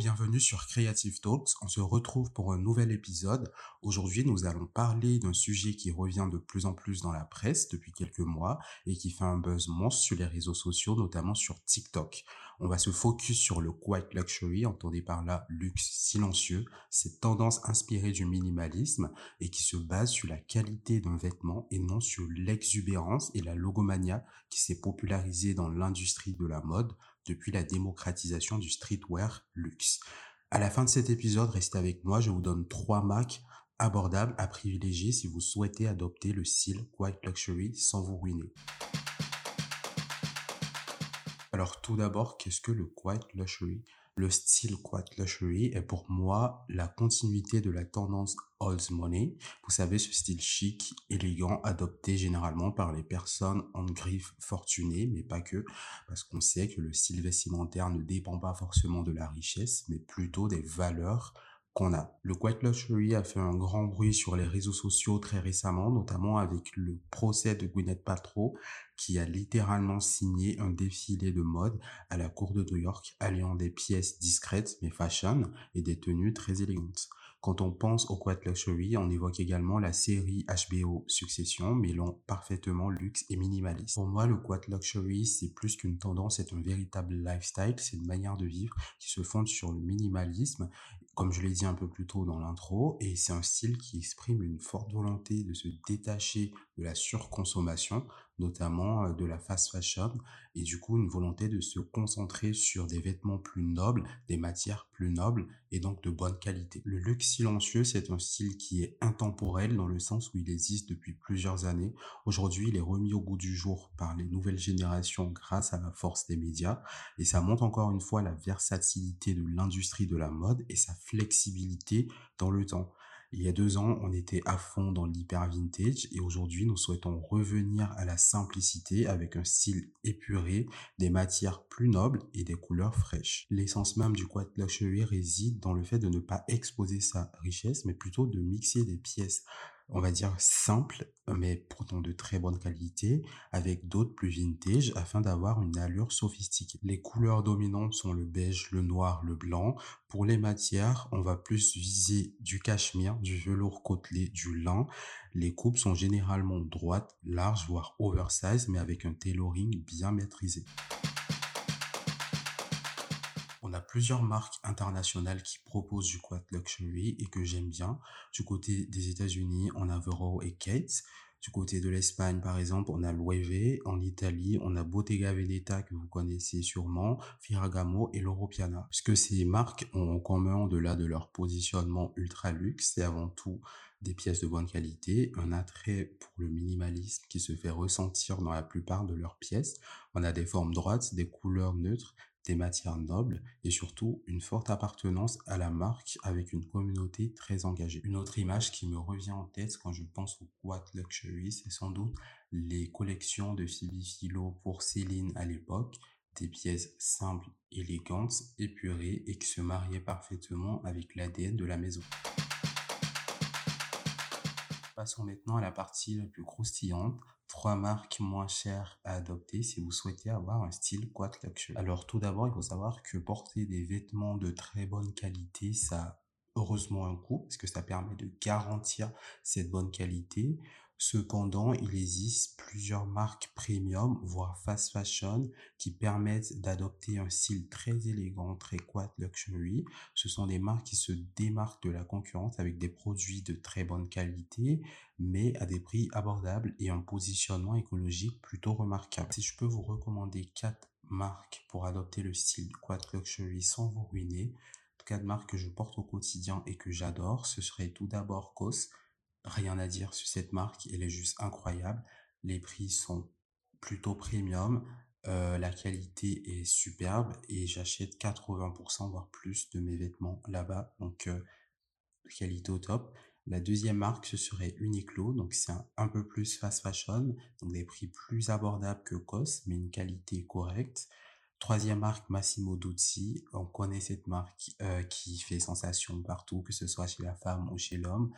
bienvenue sur Creative Talks. On se retrouve pour un nouvel épisode. Aujourd'hui, nous allons parler d'un sujet qui revient de plus en plus dans la presse depuis quelques mois et qui fait un buzz monstre sur les réseaux sociaux, notamment sur TikTok. On va se focus sur le quiet luxury, entendez par là luxe silencieux, cette tendance inspirée du minimalisme et qui se base sur la qualité d'un vêtement et non sur l'exubérance et la logomania qui s'est popularisée dans l'industrie de la mode depuis la démocratisation du streetwear luxe. À la fin de cet épisode, restez avec moi, je vous donne trois marques abordables à privilégier si vous souhaitez adopter le style Quiet Luxury sans vous ruiner. Alors tout d'abord, qu'est-ce que le Quiet Luxury? Le style Quiet Luxury est pour moi la continuité de la tendance Old Money. Vous savez, ce style chic, élégant, adopté généralement par les personnes en griffe fortunées, mais pas que, parce qu'on sait que le style vestimentaire ne dépend pas forcément de la richesse, mais plutôt des valeurs qu'on a. Le Quiet Luxury a fait un grand bruit sur les réseaux sociaux très récemment, notamment avec le procès de Gwyneth Paltrow, qui a littéralement signé un défilé de mode à la cour de New York, alliant des pièces discrètes mais fashion et des tenues très élégantes. Quand on pense au Quiet Luxury, on évoque également la série HBO Succession, mêlant parfaitement luxe et minimalisme. Pour moi, le Quiet Luxury, c'est plus qu'une tendance, c'est un véritable lifestyle, c'est une manière de vivre qui se fonde sur le minimalisme comme je l'ai dit un peu plus tôt dans l'intro, et c'est un style qui exprime une forte volonté de se détacher de la surconsommation, notamment euh, de la fast fashion, et du coup une volonté de se concentrer sur des vêtements plus nobles, des matières plus nobles, et donc de bonne qualité. Le luxe silencieux, c'est un style qui est intemporel dans le sens où il existe depuis plusieurs années. Aujourd'hui, il est remis au goût du jour par les nouvelles générations grâce à la force des médias, et ça montre encore une fois la versatilité de l'industrie de la mode et sa flexibilité dans le temps. Il y a deux ans, on était à fond dans l'hyper vintage et aujourd'hui, nous souhaitons revenir à la simplicité avec un style épuré, des matières plus nobles et des couleurs fraîches. L'essence même du quad luxury réside dans le fait de ne pas exposer sa richesse, mais plutôt de mixer des pièces on va dire, simple, mais pourtant de très bonne qualité, avec d'autres plus vintage, afin d'avoir une allure sophistiquée. Les couleurs dominantes sont le beige, le noir, le blanc. Pour les matières, on va plus viser du cachemire, du velours côtelé, du lin. Les coupes sont généralement droites, larges, voire oversize, mais avec un tailoring bien maîtrisé. On a plusieurs marques internationales qui proposent du quad luxury et que j'aime bien. Du côté des États-Unis, on a Vero et Kate. Du côté de l'Espagne, par exemple, on a Loewe. En Italie, on a Bottega Veneta, que vous connaissez sûrement, Ferragamo et l'Europiana. Ce que ces marques ont en commun, au-delà de leur positionnement ultra luxe, c'est avant tout des pièces de bonne qualité, un attrait pour le minimalisme qui se fait ressentir dans la plupart de leurs pièces. On a des formes droites, des couleurs neutres, des matières nobles et surtout une forte appartenance à la marque avec une communauté très engagée. Une autre image qui me revient en tête quand je pense au Quad Luxury, c'est sans doute les collections de Phoebe Philo pour Céline à l'époque, des pièces simples, élégantes, épurées et qui se mariaient parfaitement avec l'ADN de la maison. Passons maintenant à la partie la plus croustillante, trois marques moins chères à adopter si vous souhaitez avoir un style quad luxury. Alors tout d'abord, il faut savoir que porter des vêtements de très bonne qualité, ça a heureusement un coût parce que ça permet de garantir cette bonne qualité. Cependant, il existe plusieurs marques premium, voire fast fashion, qui permettent d'adopter un style très élégant, très quad luxury. Ce sont des marques qui se démarquent de la concurrence avec des produits de très bonne qualité, mais à des prix abordables et un positionnement écologique plutôt remarquable. Si je peux vous recommander quatre marques pour adopter le style quad luxury sans vous ruiner, quatre marques que je porte au quotidien et que j'adore, ce serait tout d'abord COS, rien à dire sur cette marque, elle est juste incroyable. Les prix sont plutôt premium, euh, la qualité est superbe et j'achète 80% voire plus de mes vêtements là-bas, donc euh, qualité au top. La deuxième marque, ce serait Uniqlo, donc c'est un, peu plus fast fashion, donc des prix plus abordables que COS, mais une qualité correcte. Troisième marque, Massimo Dutti. On connaît cette marque euh, qui fait sensation partout, que ce soit chez la femme ou chez l'homme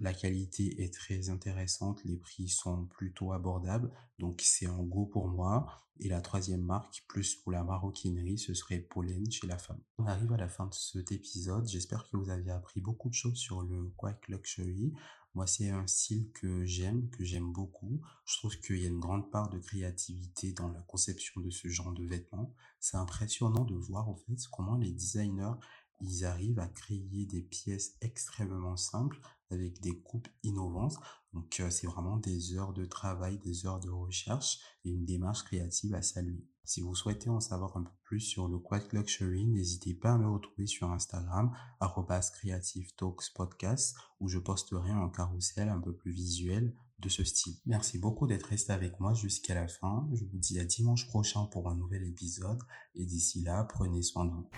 la qualité est très intéressante, les prix sont plutôt abordables, donc c'est un go pour moi. Et la troisième marque, plus pour la maroquinerie, ce serait Pollen chez la femme. On arrive à la fin de cet épisode. J'espère que vous avez appris beaucoup de choses sur le Quack Luxury. Moi, c'est un style que j'aime, que j'aime beaucoup. Je trouve qu'il y a une grande part de créativité dans la conception de ce genre de vêtements. C'est impressionnant de voir, en fait, comment les designers, ils arrivent à créer des pièces extrêmement simples avec des coupes innovantes. Donc, euh, c'est vraiment des heures de travail, des heures de recherche et une démarche créative à saluer. Si vous souhaitez en savoir un peu plus sur le Quack Luxury, n'hésitez pas à me retrouver sur Instagram, Creative Talks Podcast, où je posterai un carrousel un peu plus visuel de ce style. Merci beaucoup d'être resté avec moi jusqu'à la fin. Je vous dis à dimanche prochain pour un nouvel épisode et d'ici là, prenez soin de vous.